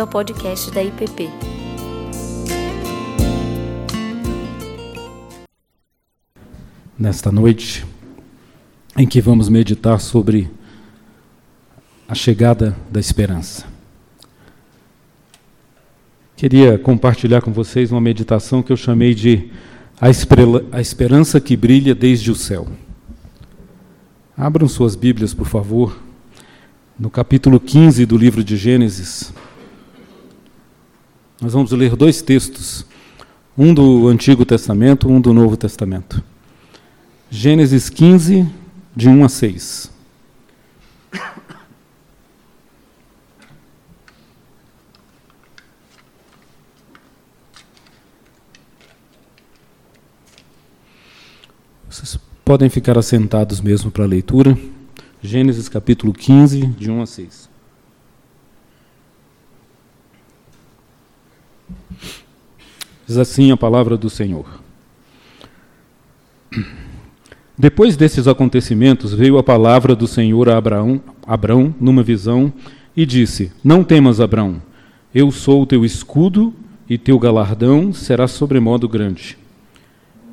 bem-vindo ao podcast da IPP. Nesta noite, em que vamos meditar sobre a chegada da esperança. Queria compartilhar com vocês uma meditação que eu chamei de A Esperança que Brilha desde o Céu. Abram suas Bíblias, por favor, no capítulo 15 do livro de Gênesis. Nós vamos ler dois textos, um do Antigo Testamento, um do Novo Testamento. Gênesis 15, de 1 a 6. Vocês podem ficar assentados mesmo para a leitura. Gênesis capítulo 15, de 1 a 6. Diz assim a palavra do Senhor. Depois desses acontecimentos, veio a palavra do Senhor a Abraão, Abraão numa visão e disse: Não temas, Abraão, eu sou o teu escudo e teu galardão será sobremodo grande.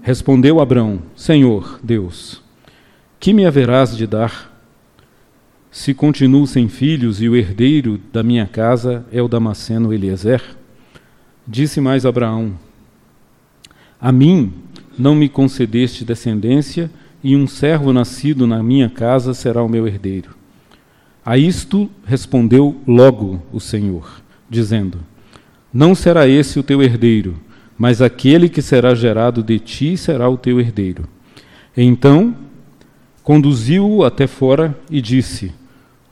Respondeu Abraão: Senhor, Deus, que me haverás de dar? Se continuo sem filhos e o herdeiro da minha casa é o Damasceno Eliezer? Disse mais Abraão: A mim não me concedeste descendência, e um servo nascido na minha casa será o meu herdeiro. A isto respondeu logo o Senhor, dizendo: Não será esse o teu herdeiro, mas aquele que será gerado de ti será o teu herdeiro. Então conduziu-o até fora e disse: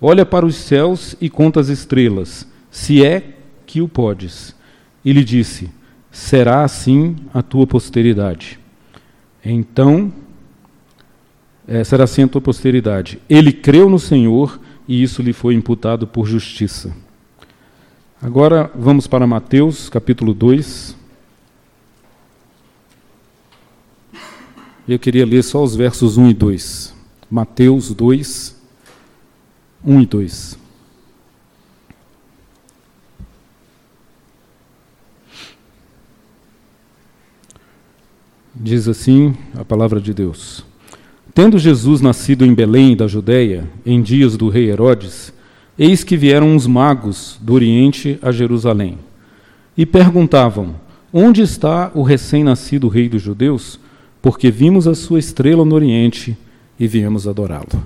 Olha para os céus e conta as estrelas, se é que o podes. E lhe disse: Será assim a tua posteridade. Então, é, será assim a tua posteridade. Ele creu no Senhor e isso lhe foi imputado por justiça. Agora vamos para Mateus, capítulo 2. Eu queria ler só os versos 1 e 2. Mateus 2, 1 e 2. Diz assim a palavra de Deus: Tendo Jesus nascido em Belém da Judéia, em dias do rei Herodes, eis que vieram uns magos do Oriente a Jerusalém e perguntavam: Onde está o recém-nascido rei dos judeus? Porque vimos a sua estrela no Oriente e viemos adorá-lo.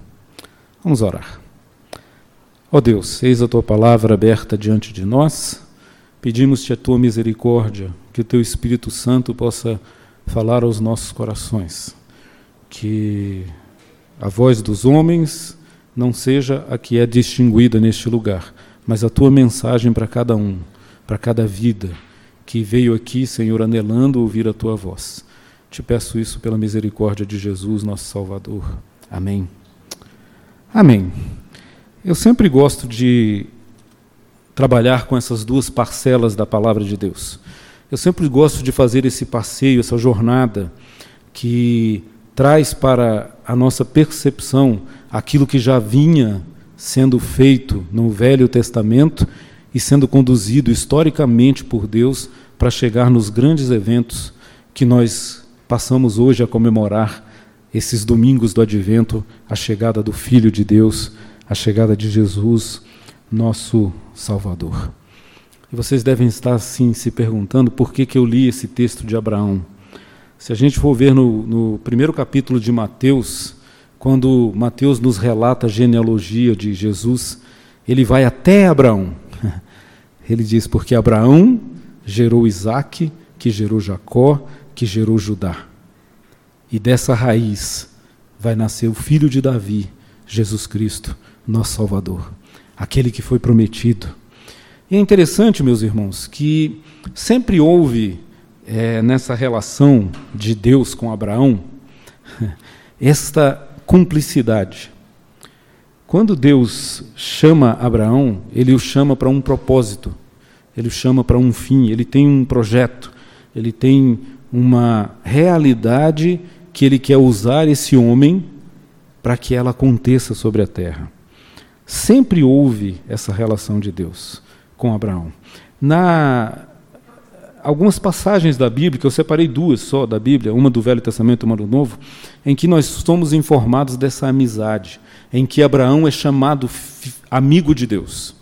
Vamos orar. Ó oh Deus, eis a tua palavra aberta diante de nós. Pedimos-te a tua misericórdia, que o teu Espírito Santo possa falar aos nossos corações. Que a voz dos homens não seja a que é distinguida neste lugar, mas a tua mensagem para cada um, para cada vida que veio aqui, Senhor, anelando ouvir a tua voz. Te peço isso pela misericórdia de Jesus, nosso Salvador. Amém. Amém. Eu sempre gosto de trabalhar com essas duas parcelas da palavra de Deus. Eu sempre gosto de fazer esse passeio, essa jornada que traz para a nossa percepção aquilo que já vinha sendo feito no Velho Testamento e sendo conduzido historicamente por Deus para chegar nos grandes eventos que nós passamos hoje a comemorar esses domingos do advento, a chegada do Filho de Deus a chegada de Jesus, nosso Salvador. E vocês devem estar assim se perguntando por que, que eu li esse texto de Abraão. Se a gente for ver no, no primeiro capítulo de Mateus, quando Mateus nos relata a genealogia de Jesus, ele vai até Abraão. Ele diz: Porque Abraão gerou Isaac, que gerou Jacó, que gerou Judá. E dessa raiz vai nascer o filho de Davi, Jesus Cristo, nosso Salvador, aquele que foi prometido. E é interessante, meus irmãos, que sempre houve é, nessa relação de Deus com Abraão esta cumplicidade. Quando Deus chama Abraão, ele o chama para um propósito, ele o chama para um fim, ele tem um projeto, ele tem uma realidade que ele quer usar esse homem para que ela aconteça sobre a terra. Sempre houve essa relação de Deus. Com Abraão. Na algumas passagens da Bíblia, que eu separei duas só da Bíblia, uma do Velho Testamento e uma do Novo, em que nós somos informados dessa amizade, em que Abraão é chamado amigo de Deus.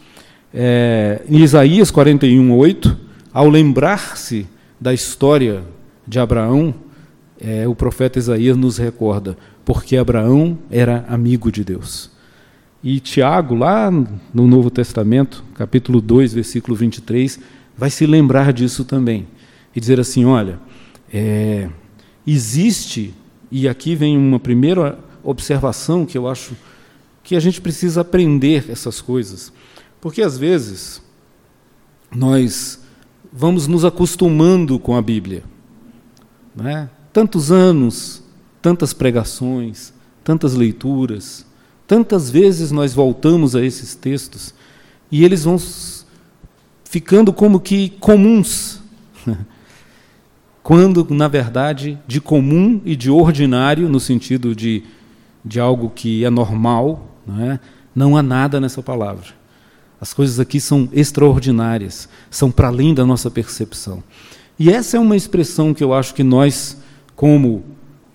É, em Isaías 41, 8, ao lembrar-se da história de Abraão, é, o profeta Isaías nos recorda, porque Abraão era amigo de Deus. E Tiago, lá no Novo Testamento, capítulo 2, versículo 23, vai se lembrar disso também. E dizer assim: olha, é, existe, e aqui vem uma primeira observação que eu acho que a gente precisa aprender essas coisas. Porque às vezes nós vamos nos acostumando com a Bíblia. Né? Tantos anos, tantas pregações, tantas leituras, tantas vezes nós voltamos a esses textos e eles vão ficando como que comuns. Quando, na verdade, de comum e de ordinário, no sentido de, de algo que é normal, não, é? não há nada nessa palavra. As coisas aqui são extraordinárias, são para além da nossa percepção. E essa é uma expressão que eu acho que nós, como,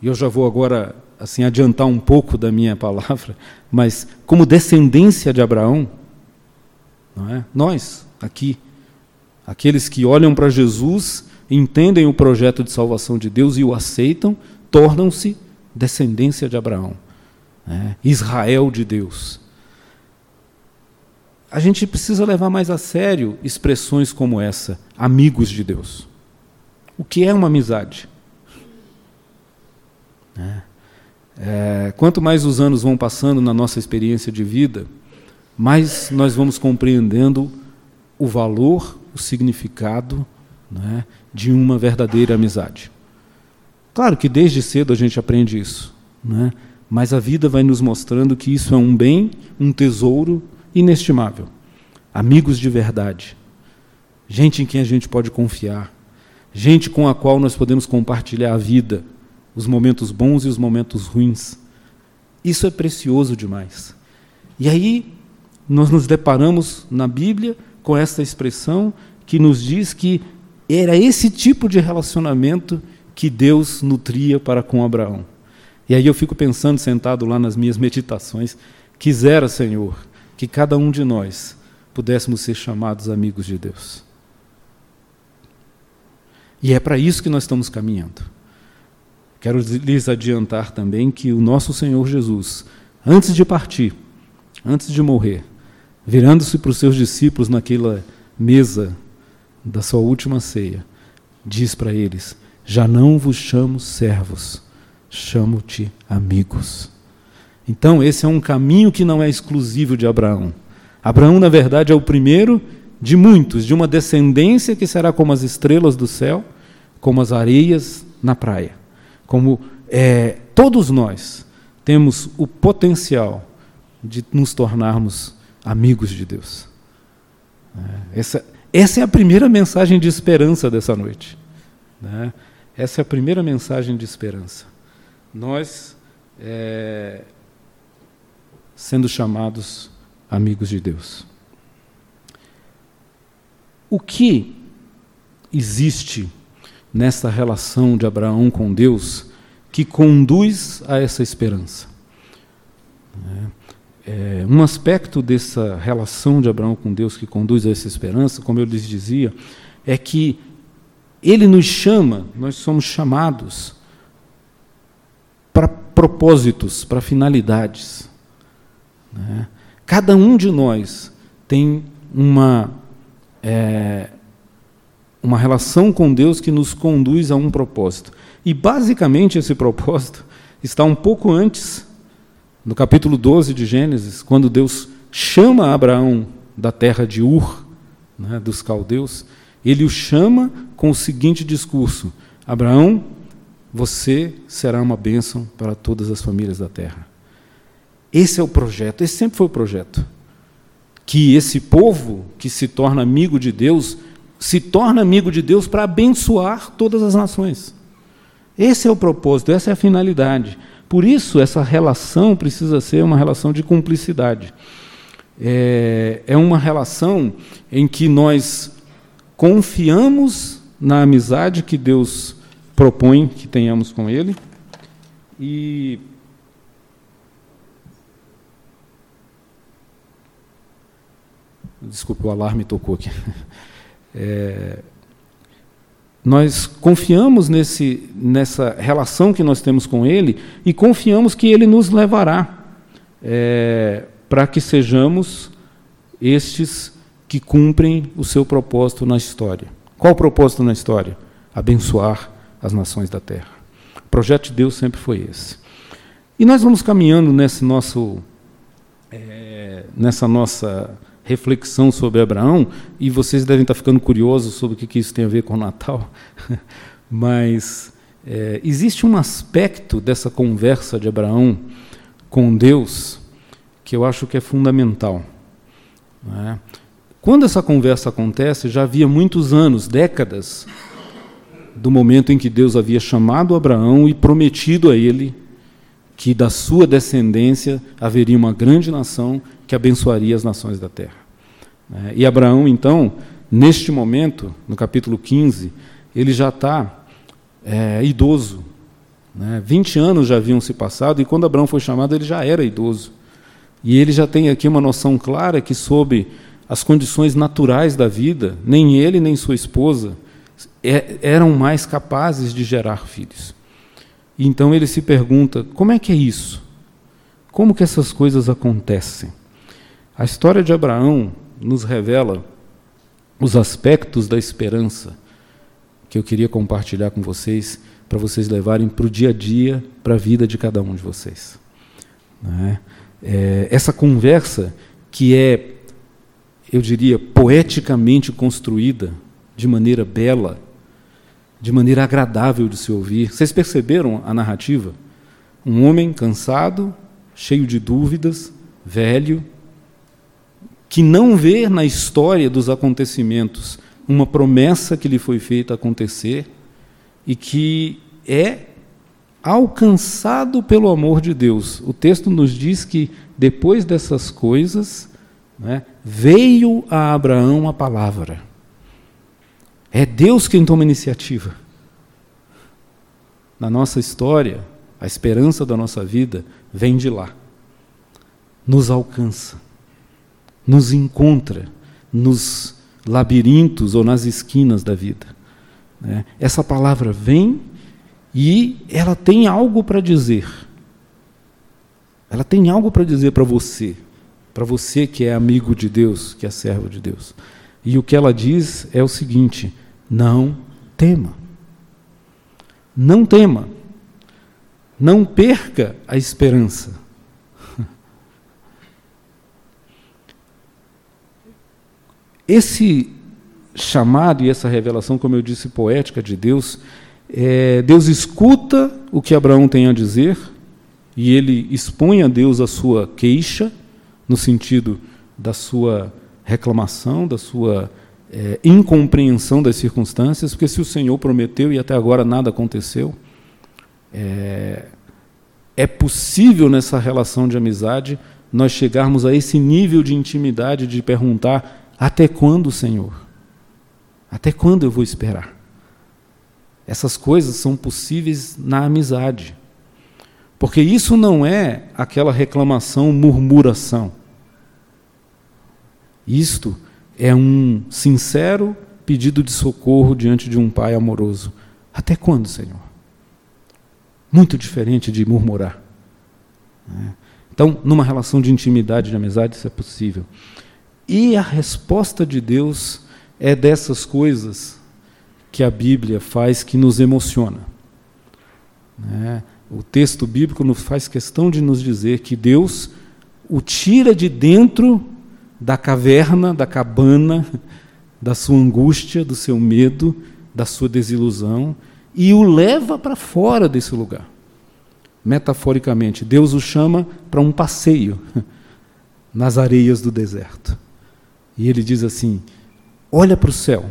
e eu já vou agora assim adiantar um pouco da minha palavra, mas como descendência de Abraão, não é? Nós aqui, aqueles que olham para Jesus, entendem o projeto de salvação de Deus e o aceitam, tornam-se descendência de Abraão, é? Israel de Deus a gente precisa levar mais a sério expressões como essa, amigos de Deus. O que é uma amizade? É. É, quanto mais os anos vão passando na nossa experiência de vida, mais nós vamos compreendendo o valor, o significado né, de uma verdadeira amizade. Claro que desde cedo a gente aprende isso, né, mas a vida vai nos mostrando que isso é um bem, um tesouro inestimável. Amigos de verdade. Gente em quem a gente pode confiar. Gente com a qual nós podemos compartilhar a vida, os momentos bons e os momentos ruins. Isso é precioso demais. E aí, nós nos deparamos na Bíblia com essa expressão que nos diz que era esse tipo de relacionamento que Deus nutria para com Abraão. E aí eu fico pensando, sentado lá nas minhas meditações, quisera, Senhor, que cada um de nós pudéssemos ser chamados amigos de Deus. E é para isso que nós estamos caminhando. Quero lhes adiantar também que o nosso Senhor Jesus, antes de partir, antes de morrer, virando-se para os seus discípulos naquela mesa da sua última ceia, diz para eles: Já não vos chamo servos, chamo-te amigos. Então, esse é um caminho que não é exclusivo de Abraão. Abraão, na verdade, é o primeiro de muitos, de uma descendência que será como as estrelas do céu, como as areias na praia. Como é, todos nós temos o potencial de nos tornarmos amigos de Deus. É, essa, essa é a primeira mensagem de esperança dessa noite. Né? Essa é a primeira mensagem de esperança. Nós é, sendo chamados amigos de Deus. O que existe nessa relação de Abraão com Deus que conduz a essa esperança? É, um aspecto dessa relação de Abraão com Deus que conduz a essa esperança, como eu lhes dizia, é que ele nos chama, nós somos chamados para propósitos, para finalidades. Né? Cada um de nós tem uma, é, uma relação com Deus que nos conduz a um propósito. E, basicamente, esse propósito está um pouco antes, no capítulo 12 de Gênesis, quando Deus chama Abraão da terra de Ur, né, dos caldeus, ele o chama com o seguinte discurso: Abraão, você será uma bênção para todas as famílias da terra. Esse é o projeto, esse sempre foi o projeto. Que esse povo que se torna amigo de Deus, se torna amigo de Deus para abençoar todas as nações. Esse é o propósito, essa é a finalidade. Por isso, essa relação precisa ser uma relação de cumplicidade. é, é uma relação em que nós confiamos na amizade que Deus propõe que tenhamos com Ele e Desculpe, o alarme tocou aqui. É, nós confiamos nesse, nessa relação que nós temos com Ele e confiamos que Ele nos levará é, para que sejamos estes que cumprem o seu propósito na história. Qual o propósito na história? Abençoar as nações da terra. O projeto de Deus sempre foi esse. E nós vamos caminhando nesse nosso, é, nessa nossa reflexão sobre Abraão, e vocês devem estar ficando curiosos sobre o que isso tem a ver com o Natal, mas é, existe um aspecto dessa conversa de Abraão com Deus que eu acho que é fundamental. É? Quando essa conversa acontece, já havia muitos anos, décadas, do momento em que Deus havia chamado Abraão e prometido a ele que da sua descendência haveria uma grande nação que abençoaria as nações da terra. É, e Abraão, então, neste momento, no capítulo 15, ele já está é, idoso. Né? 20 anos já haviam se passado, e quando Abraão foi chamado, ele já era idoso. E ele já tem aqui uma noção clara que, sob as condições naturais da vida, nem ele nem sua esposa é, eram mais capazes de gerar filhos. Então ele se pergunta: como é que é isso? Como que essas coisas acontecem? A história de Abraão nos revela os aspectos da esperança que eu queria compartilhar com vocês, para vocês levarem para o dia a dia, para a vida de cada um de vocês. É? É, essa conversa que é, eu diria, poeticamente construída, de maneira bela, de maneira agradável de se ouvir. Vocês perceberam a narrativa? Um homem cansado, cheio de dúvidas, velho, que não vê na história dos acontecimentos uma promessa que lhe foi feita acontecer e que é alcançado pelo amor de Deus. O texto nos diz que depois dessas coisas né, veio a Abraão a palavra. É Deus quem toma iniciativa. Na nossa história, a esperança da nossa vida vem de lá. Nos alcança nos encontra nos labirintos ou nas esquinas da vida. Né? Essa palavra vem e ela tem algo para dizer. Ela tem algo para dizer para você, para você que é amigo de Deus, que é servo de Deus. E o que ela diz é o seguinte: não tema. Não tema. Não perca a esperança. Esse chamado e essa revelação, como eu disse, poética de Deus, é, Deus escuta o que Abraão tem a dizer e ele expõe a Deus a sua queixa, no sentido da sua reclamação, da sua é, incompreensão das circunstâncias, porque se o Senhor prometeu e até agora nada aconteceu, é, é possível nessa relação de amizade nós chegarmos a esse nível de intimidade de perguntar até quando, Senhor? Até quando eu vou esperar? Essas coisas são possíveis na amizade. Porque isso não é aquela reclamação, murmuração. Isto é um sincero pedido de socorro diante de um pai amoroso. Até quando, Senhor? Muito diferente de murmurar. Né? Então, numa relação de intimidade, de amizade, isso é possível. E a resposta de Deus é dessas coisas que a Bíblia faz que nos emociona. Né? O texto bíblico nos faz questão de nos dizer que Deus o tira de dentro da caverna, da cabana, da sua angústia, do seu medo, da sua desilusão e o leva para fora desse lugar. Metaforicamente, Deus o chama para um passeio nas areias do deserto. E ele diz assim: olha para o céu,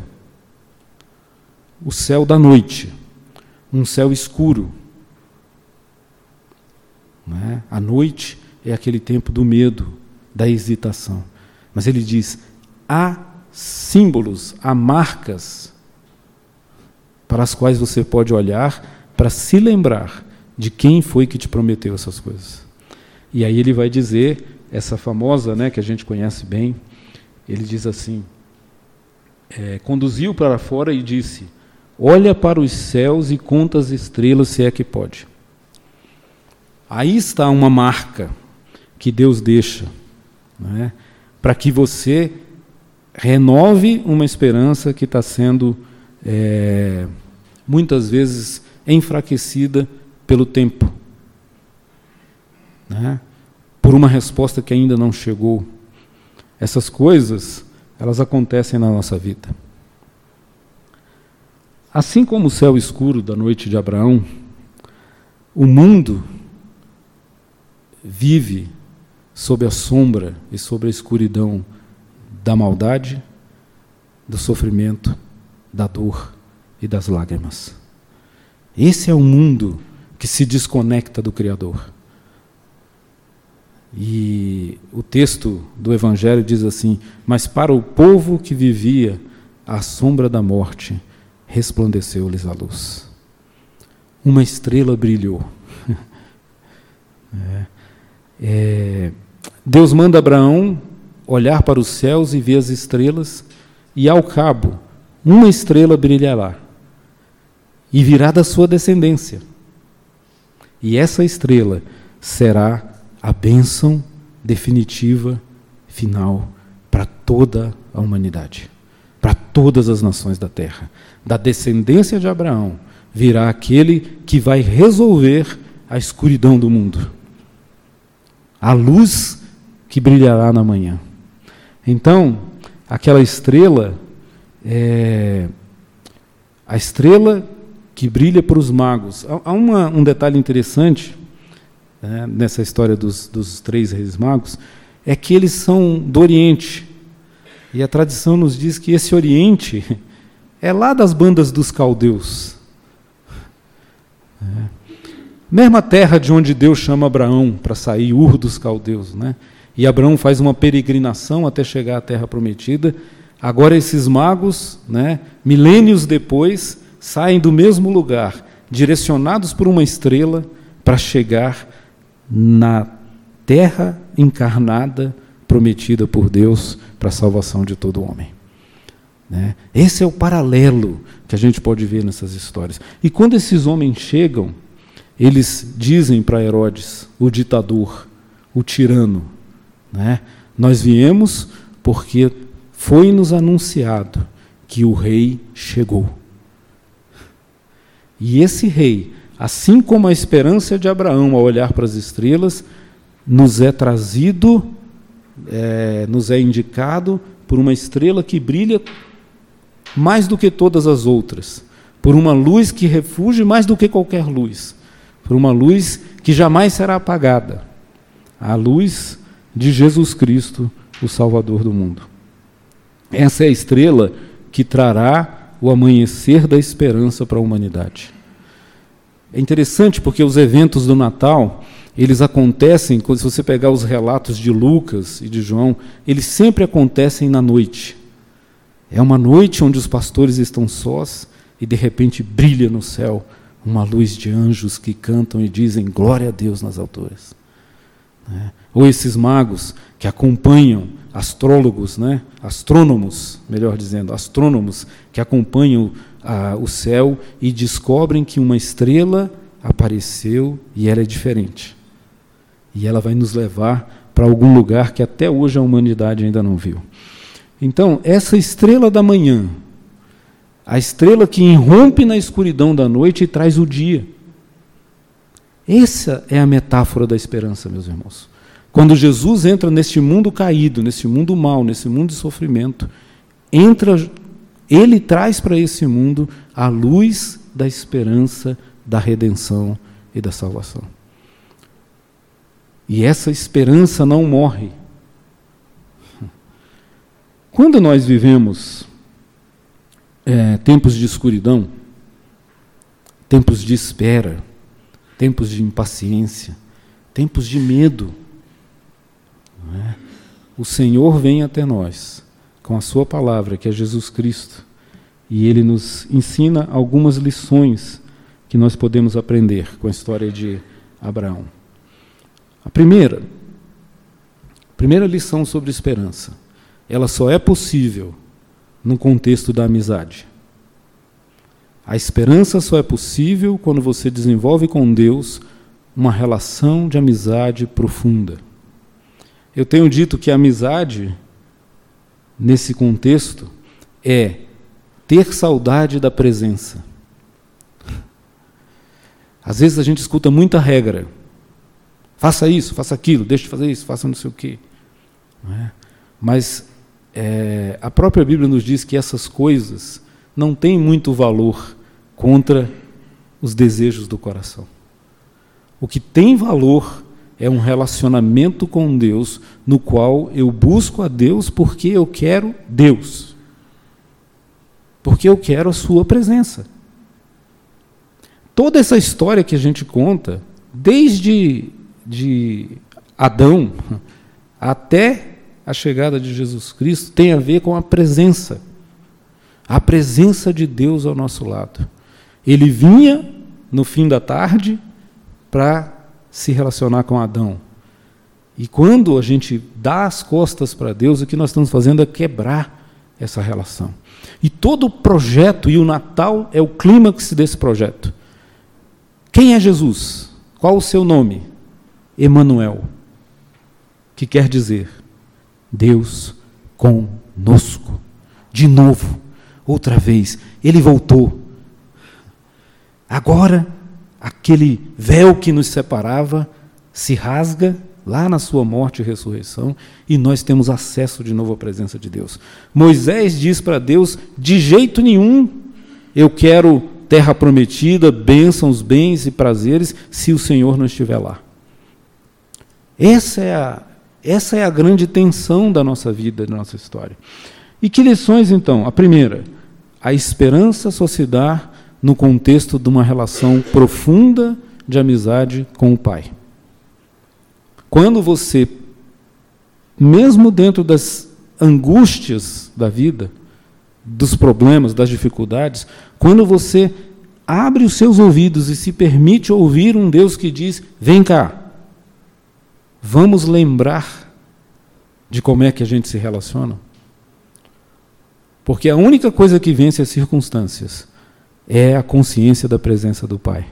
o céu da noite, um céu escuro. É? A noite é aquele tempo do medo, da hesitação. Mas ele diz: há símbolos, há marcas para as quais você pode olhar para se lembrar de quem foi que te prometeu essas coisas. E aí ele vai dizer essa famosa, né, que a gente conhece bem. Ele diz assim: é, conduziu para fora e disse: Olha para os céus e conta as estrelas, se é que pode. Aí está uma marca que Deus deixa, né, para que você renove uma esperança que está sendo é, muitas vezes enfraquecida pelo tempo, né, por uma resposta que ainda não chegou. Essas coisas, elas acontecem na nossa vida. Assim como o céu escuro da noite de Abraão, o mundo vive sob a sombra e sob a escuridão da maldade, do sofrimento, da dor e das lágrimas. Esse é o mundo que se desconecta do Criador. E o texto do Evangelho diz assim: Mas para o povo que vivia à sombra da morte, resplandeceu-lhes a luz. Uma estrela brilhou. é. É. Deus manda Abraão olhar para os céus e ver as estrelas, e ao cabo, uma estrela brilhará, e virá da sua descendência. E essa estrela será a bênção definitiva, final, para toda a humanidade, para todas as nações da terra. Da descendência de Abraão virá aquele que vai resolver a escuridão do mundo, a luz que brilhará na manhã. Então, aquela estrela é a estrela que brilha para os magos. Há uma, um detalhe interessante né, nessa história dos, dos três reis magos, é que eles são do Oriente. E a tradição nos diz que esse Oriente é lá das bandas dos caldeus. É. Mesma terra de onde Deus chama Abraão para sair, Ur dos caldeus. Né? E Abraão faz uma peregrinação até chegar à terra prometida. Agora esses magos, né, milênios depois, saem do mesmo lugar, direcionados por uma estrela para chegar na terra encarnada prometida por Deus para a salvação de todo homem. Né? Esse é o paralelo que a gente pode ver nessas histórias. E quando esses homens chegam, eles dizem para Herodes, o ditador, o tirano, né? nós viemos porque foi-nos anunciado que o rei chegou. E esse rei Assim como a esperança de Abraão ao olhar para as estrelas, nos é trazido, é, nos é indicado por uma estrela que brilha mais do que todas as outras, por uma luz que refugie mais do que qualquer luz, por uma luz que jamais será apagada a luz de Jesus Cristo, o Salvador do mundo. Essa é a estrela que trará o amanhecer da esperança para a humanidade. É interessante porque os eventos do Natal, eles acontecem, se você pegar os relatos de Lucas e de João, eles sempre acontecem na noite. É uma noite onde os pastores estão sós e de repente brilha no céu uma luz de anjos que cantam e dizem glória a Deus nas alturas. Né? Ou esses magos que acompanham astrólogos, né? astrônomos, melhor dizendo, astrônomos que acompanham ah, o céu e descobrem que uma estrela apareceu e ela é diferente. E ela vai nos levar para algum lugar que até hoje a humanidade ainda não viu. Então, essa estrela da manhã, a estrela que irrompe na escuridão da noite e traz o dia. Essa é a metáfora da esperança, meus irmãos. Quando Jesus entra neste mundo caído, nesse mundo mau, nesse mundo de sofrimento, entra ele traz para esse mundo a luz da esperança, da redenção e da salvação. E essa esperança não morre. Quando nós vivemos é, tempos de escuridão, tempos de espera, tempos de impaciência, tempos de medo, é? o Senhor vem até nós com a Sua palavra, que é Jesus Cristo, e Ele nos ensina algumas lições que nós podemos aprender com a história de Abraão. A primeira, a primeira lição sobre esperança, ela só é possível no contexto da amizade. A esperança só é possível quando você desenvolve com Deus uma relação de amizade profunda. Eu tenho dito que a amizade, nesse contexto, é ter saudade da presença. Às vezes a gente escuta muita regra. Faça isso, faça aquilo, deixe de fazer isso, faça não sei o quê. É? Mas é, a própria Bíblia nos diz que essas coisas não têm muito valor contra os desejos do coração. O que tem valor é um relacionamento com Deus, no qual eu busco a Deus porque eu quero Deus. Porque eu quero a Sua presença. Toda essa história que a gente conta, desde de Adão até a chegada de Jesus Cristo, tem a ver com a presença. A presença de Deus ao nosso lado. Ele vinha no fim da tarde para se relacionar com Adão. E quando a gente dá as costas para Deus, o que nós estamos fazendo é quebrar essa relação. E todo o projeto e o Natal é o clímax desse projeto. Quem é Jesus? Qual o seu nome? Emanuel, que quer dizer Deus conosco. De novo, outra vez, ele voltou. Agora aquele véu que nos separava se rasga lá na sua morte e ressurreição, e nós temos acesso de novo à presença de Deus. Moisés diz para Deus: de jeito nenhum eu quero terra prometida, bênçãos, bens e prazeres, se o Senhor não estiver lá. Essa é a, essa é a grande tensão da nossa vida, da nossa história. E que lições então? A primeira, a esperança só se dá no contexto de uma relação profunda de amizade com o Pai. Quando você, mesmo dentro das angústias da vida, dos problemas, das dificuldades, quando você abre os seus ouvidos e se permite ouvir um Deus que diz: vem cá, vamos lembrar de como é que a gente se relaciona? Porque a única coisa que vence as circunstâncias é a consciência da presença do Pai.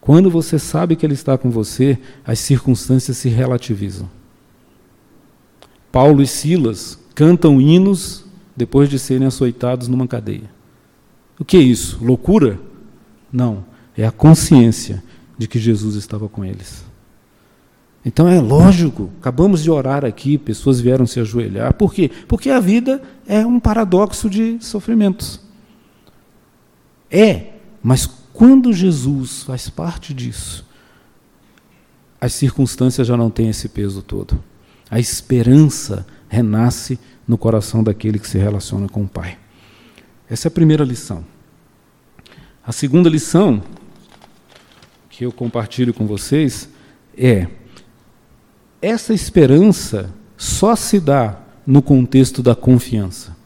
Quando você sabe que Ele está com você, as circunstâncias se relativizam. Paulo e Silas cantam hinos depois de serem açoitados numa cadeia. O que é isso? Loucura? Não. É a consciência de que Jesus estava com eles. Então é lógico, acabamos de orar aqui, pessoas vieram se ajoelhar. Por quê? Porque a vida é um paradoxo de sofrimentos. É, mas quando Jesus faz parte disso, as circunstâncias já não têm esse peso todo. A esperança renasce no coração daquele que se relaciona com o Pai. Essa é a primeira lição. A segunda lição que eu compartilho com vocês é: essa esperança só se dá no contexto da confiança.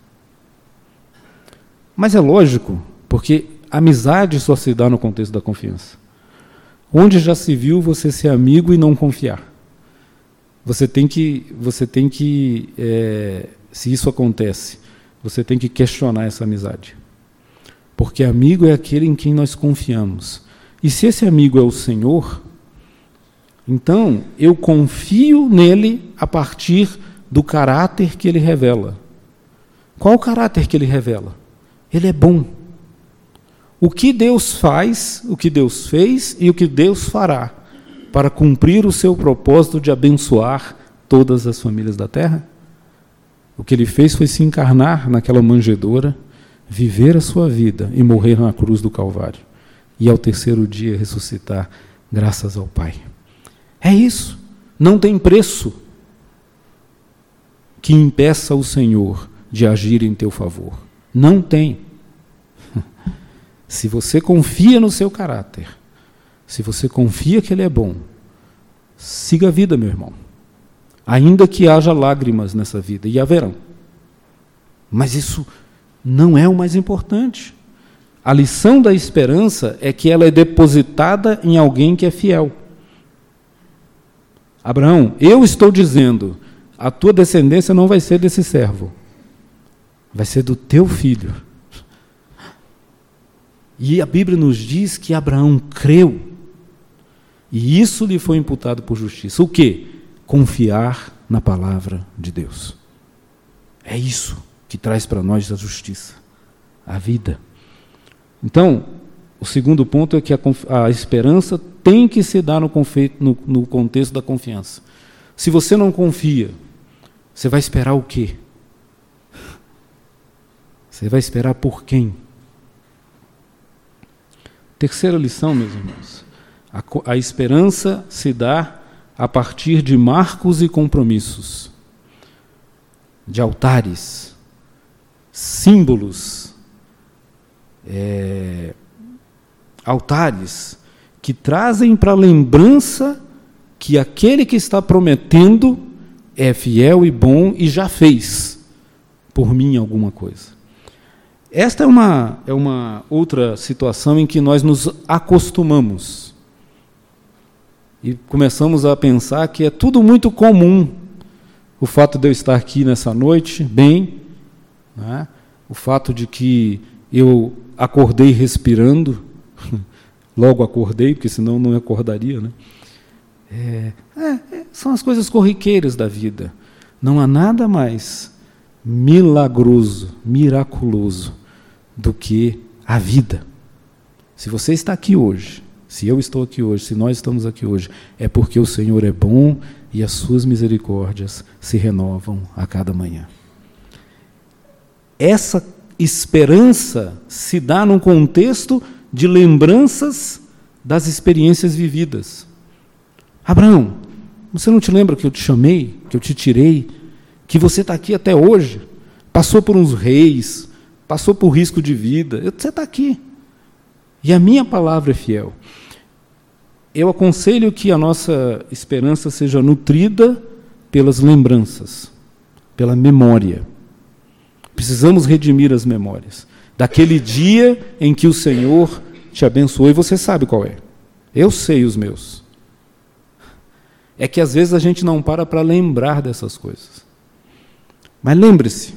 Mas é lógico, porque Amizade só se dá no contexto da confiança. Onde já se viu você ser amigo e não confiar? Você tem que, você tem que, é, se isso acontece, você tem que questionar essa amizade, porque amigo é aquele em quem nós confiamos. E se esse amigo é o Senhor, então eu confio nele a partir do caráter que ele revela. Qual o caráter que ele revela? Ele é bom o que Deus faz, o que Deus fez e o que Deus fará para cumprir o seu propósito de abençoar todas as famílias da terra? O que ele fez foi se encarnar naquela manjedoura, viver a sua vida e morrer na cruz do Calvário. E ao terceiro dia ressuscitar, graças ao Pai. É isso. Não tem preço que impeça o Senhor de agir em teu favor. Não tem. Se você confia no seu caráter, se você confia que ele é bom, siga a vida, meu irmão. ainda que haja lágrimas nessa vida, e haverão. Mas isso não é o mais importante. A lição da esperança é que ela é depositada em alguém que é fiel. Abraão, eu estou dizendo, a tua descendência não vai ser desse servo, vai ser do teu filho. E a Bíblia nos diz que Abraão creu, e isso lhe foi imputado por justiça. O que? Confiar na palavra de Deus. É isso que traz para nós a justiça, a vida. Então, o segundo ponto é que a, a esperança tem que se dar no, no, no contexto da confiança. Se você não confia, você vai esperar o quê? Você vai esperar por quem? Terceira lição, meus irmãos. A, a esperança se dá a partir de marcos e compromissos, de altares, símbolos, é, altares que trazem para lembrança que aquele que está prometendo é fiel e bom e já fez por mim alguma coisa. Esta é uma, é uma outra situação em que nós nos acostumamos e começamos a pensar que é tudo muito comum o fato de eu estar aqui nessa noite, bem, né? o fato de que eu acordei respirando, logo acordei, porque senão não acordaria, né? É, é, são as coisas corriqueiras da vida. Não há nada mais milagroso, miraculoso do que a vida. Se você está aqui hoje, se eu estou aqui hoje, se nós estamos aqui hoje, é porque o Senhor é bom e as suas misericórdias se renovam a cada manhã. Essa esperança se dá num contexto de lembranças das experiências vividas. Abraão, você não te lembra que eu te chamei, que eu te tirei, que você está aqui até hoje, passou por uns reis, passou por risco de vida, você está aqui. E a minha palavra é fiel. Eu aconselho que a nossa esperança seja nutrida pelas lembranças, pela memória. Precisamos redimir as memórias. Daquele dia em que o Senhor te abençoou, e você sabe qual é. Eu sei os meus. É que às vezes a gente não para para lembrar dessas coisas. Mas lembre-se,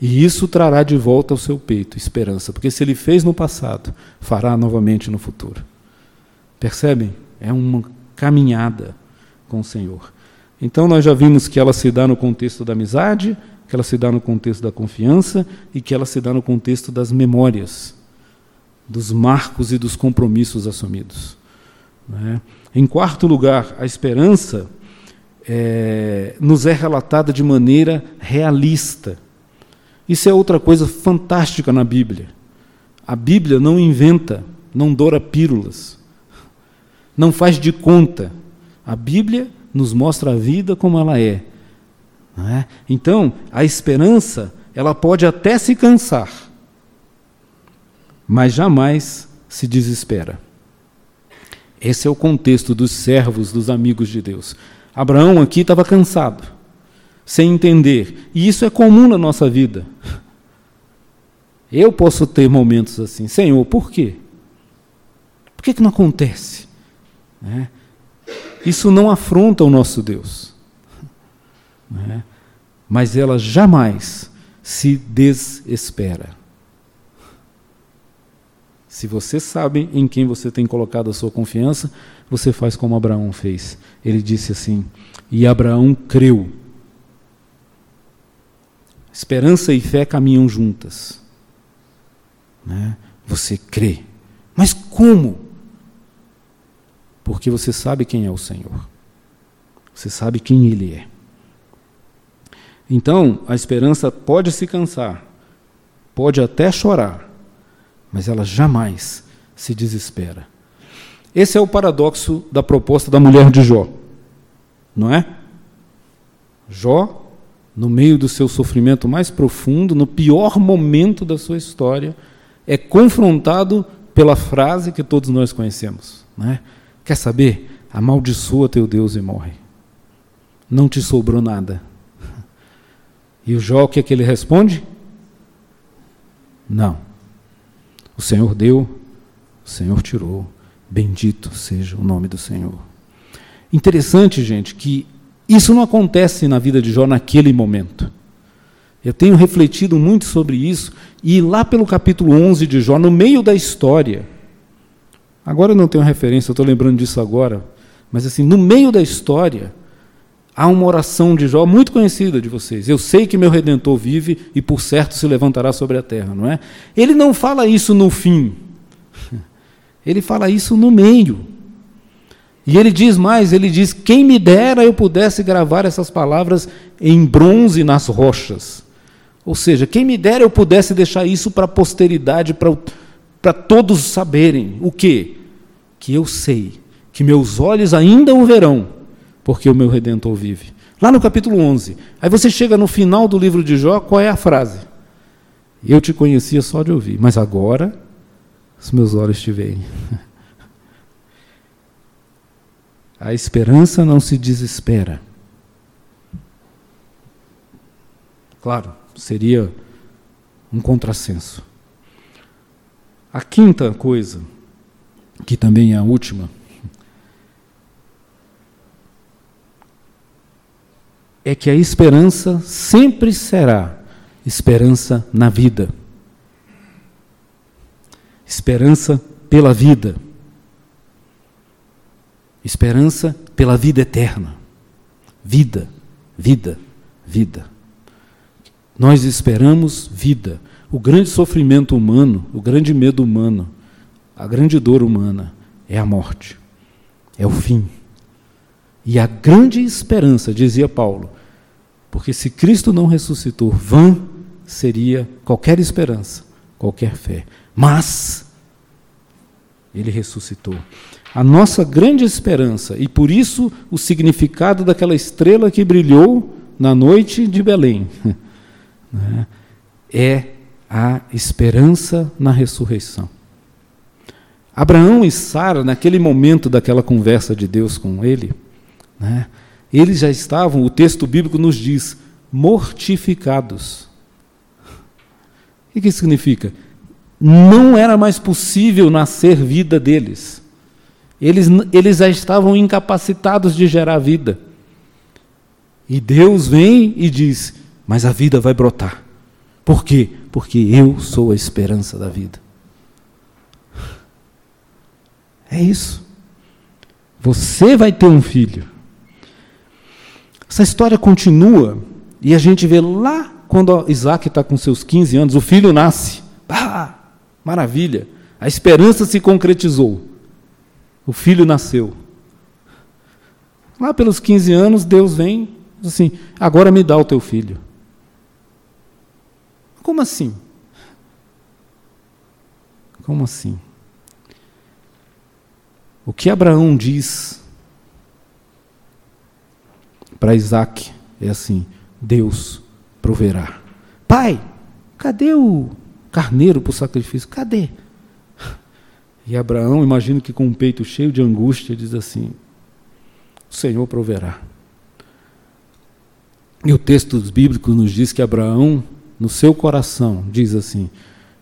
e isso trará de volta ao seu peito esperança, porque se ele fez no passado, fará novamente no futuro. Percebem? É uma caminhada com o Senhor. Então nós já vimos que ela se dá no contexto da amizade, que ela se dá no contexto da confiança e que ela se dá no contexto das memórias, dos marcos e dos compromissos assumidos. Né? Em quarto lugar, a esperança é, nos é relatada de maneira realista. Isso é outra coisa fantástica na Bíblia. A Bíblia não inventa, não doura pílulas, não faz de conta. A Bíblia nos mostra a vida como ela é, é? Então, a esperança, ela pode até se cansar, mas jamais se desespera. Esse é o contexto dos servos, dos amigos de Deus. Abraão aqui estava cansado, sem entender, e isso é comum na nossa vida. Eu posso ter momentos assim, Senhor, por quê? Por que, que não acontece? É? Isso não afronta o nosso Deus. É? mas ela jamais se desespera. Se você sabe em quem você tem colocado a sua confiança, você faz como Abraão fez. Ele disse assim: E Abraão creu. Esperança e fé caminham juntas. Né? Você crê. Mas como? Porque você sabe quem é o Senhor. Você sabe quem Ele é. Então, a esperança pode se cansar, pode até chorar, mas ela jamais se desespera. Esse é o paradoxo da proposta da mulher de Jó, não é? Jó, no meio do seu sofrimento mais profundo, no pior momento da sua história, é confrontado pela frase que todos nós conhecemos, não é? Quer saber? Amaldiçoa teu Deus e morre. não te sobrou nada. E o Jó, o que é que ele responde? Não. O Senhor deu, o Senhor tirou. Bendito seja o nome do Senhor. Interessante, gente, que isso não acontece na vida de Jó naquele momento. Eu tenho refletido muito sobre isso, e lá pelo capítulo 11 de Jó, no meio da história, agora eu não tenho referência, eu estou lembrando disso agora, mas assim, no meio da história, há uma oração de Jó muito conhecida de vocês. Eu sei que meu redentor vive e por certo se levantará sobre a terra, não é? Ele não fala isso no fim. Ele fala isso no meio. E ele diz mais, ele diz: "Quem me dera eu pudesse gravar essas palavras em bronze nas rochas". Ou seja, quem me dera eu pudesse deixar isso para a posteridade, para todos saberem o quê? Que eu sei, que meus olhos ainda o verão, porque o meu redentor vive. Lá no capítulo 11. Aí você chega no final do livro de Jó, qual é a frase? Eu te conhecia só de ouvir, mas agora os meus olhos te veem. A esperança não se desespera. Claro, seria um contrassenso. A quinta coisa, que também é a última, é que a esperança sempre será esperança na vida. Esperança pela vida. Esperança pela vida eterna. Vida, vida, vida. Nós esperamos vida. O grande sofrimento humano, o grande medo humano, a grande dor humana é a morte, é o fim. E a grande esperança, dizia Paulo, porque se Cristo não ressuscitou, vã seria qualquer esperança, qualquer fé. Mas ele ressuscitou. A nossa grande esperança, e por isso o significado daquela estrela que brilhou na noite de Belém, né, é a esperança na ressurreição. Abraão e Sara, naquele momento daquela conversa de Deus com ele, né, eles já estavam, o texto bíblico nos diz, mortificados. O que significa? Não era mais possível nascer vida deles. Eles, eles já estavam incapacitados de gerar vida. E Deus vem e diz: Mas a vida vai brotar. Por quê? Porque eu sou a esperança da vida. É isso. Você vai ter um filho. Essa história continua e a gente vê lá quando Isaac está com seus 15 anos, o filho nasce. Ah, maravilha! A esperança se concretizou. O filho nasceu. Lá pelos 15 anos, Deus vem assim: agora me dá o teu filho. Como assim? Como assim? O que Abraão diz para Isaac é assim: Deus proverá. Pai, cadê o carneiro para o sacrifício? Cadê? E Abraão, imagino que com um peito cheio de angústia, diz assim: O Senhor proverá. E o texto bíblico nos diz que Abraão, no seu coração, diz assim: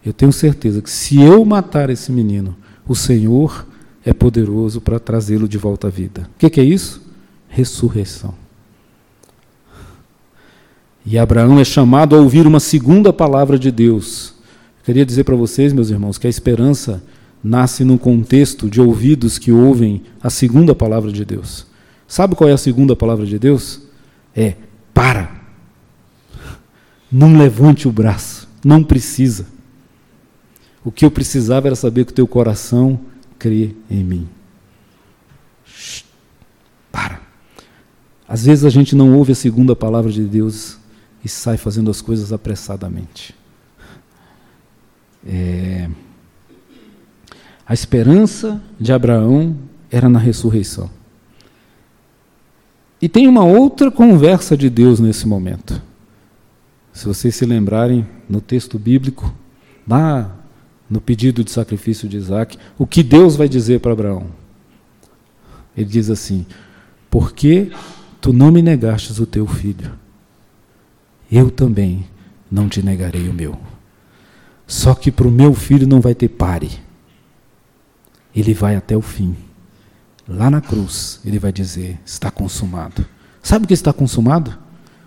Eu tenho certeza que se eu matar esse menino, o Senhor é poderoso para trazê-lo de volta à vida. O que, que é isso? Ressurreição. E Abraão é chamado a ouvir uma segunda palavra de Deus. Eu queria dizer para vocês, meus irmãos, que a esperança nasce num contexto de ouvidos que ouvem a segunda palavra de Deus. Sabe qual é a segunda palavra de Deus? É para. Não levante o braço, não precisa. O que eu precisava era saber que o teu coração crê em mim. Para. Às vezes a gente não ouve a segunda palavra de Deus e sai fazendo as coisas apressadamente. É... A esperança de Abraão era na ressurreição. E tem uma outra conversa de Deus nesse momento. Se vocês se lembrarem, no texto bíblico, lá no pedido de sacrifício de Isaac, o que Deus vai dizer para Abraão? Ele diz assim: Porque Tu não me negastes o teu filho. Eu também não te negarei o meu. Só que para o meu filho não vai ter pare. Ele vai até o fim. Lá na cruz, ele vai dizer: está consumado. Sabe o que está consumado?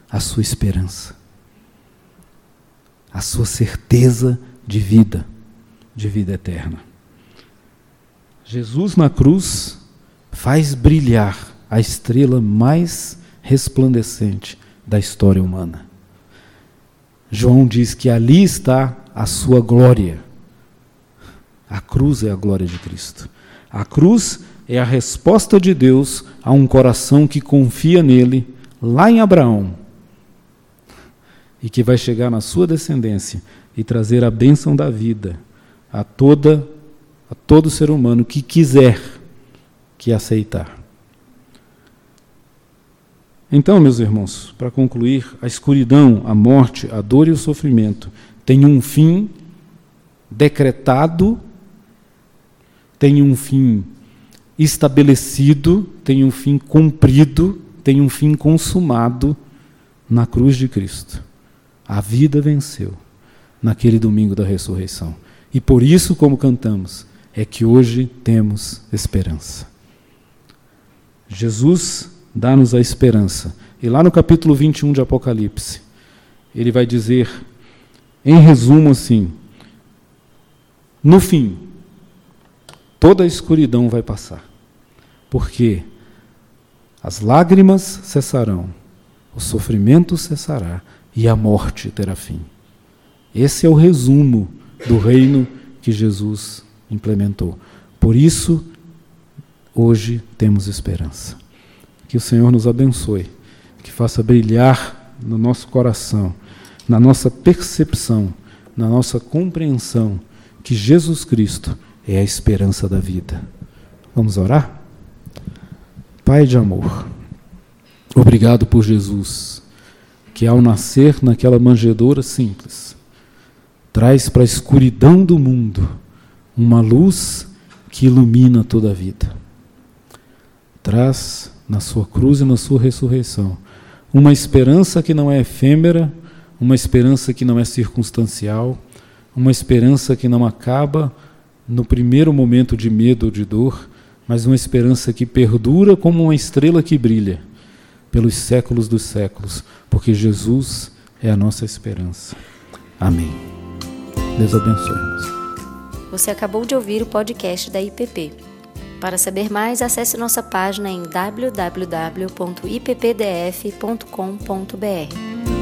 A sua esperança. A sua certeza de vida, de vida eterna. Jesus na cruz faz brilhar a estrela mais resplandecente da história humana. João diz que ali está a sua glória. A cruz é a glória de Cristo. A cruz é a resposta de Deus a um coração que confia nele, lá em Abraão, e que vai chegar na sua descendência e trazer a bênção da vida a toda a todo ser humano que quiser que aceitar. Então, meus irmãos, para concluir, a escuridão, a morte, a dor e o sofrimento têm um fim decretado, têm um fim estabelecido, têm um fim cumprido, têm um fim consumado na cruz de Cristo. A vida venceu naquele domingo da ressurreição. E por isso, como cantamos, é que hoje temos esperança. Jesus dá-nos a esperança. E lá no capítulo 21 de Apocalipse, ele vai dizer, em resumo assim: no fim, toda a escuridão vai passar, porque as lágrimas cessarão, o sofrimento cessará e a morte terá fim. Esse é o resumo do reino que Jesus implementou. Por isso, hoje temos esperança. Que o Senhor nos abençoe, que faça brilhar no nosso coração, na nossa percepção, na nossa compreensão, que Jesus Cristo é a esperança da vida. Vamos orar? Pai de amor, obrigado por Jesus, que ao nascer naquela manjedoura simples, traz para a escuridão do mundo uma luz que ilumina toda a vida. Traz na sua cruz e na sua ressurreição. Uma esperança que não é efêmera, uma esperança que não é circunstancial, uma esperança que não acaba no primeiro momento de medo ou de dor, mas uma esperança que perdura como uma estrela que brilha pelos séculos dos séculos, porque Jesus é a nossa esperança. Amém. Deus abençoe. Você acabou de ouvir o podcast da IPP. Para saber mais, acesse nossa página em www.ippdf.com.br.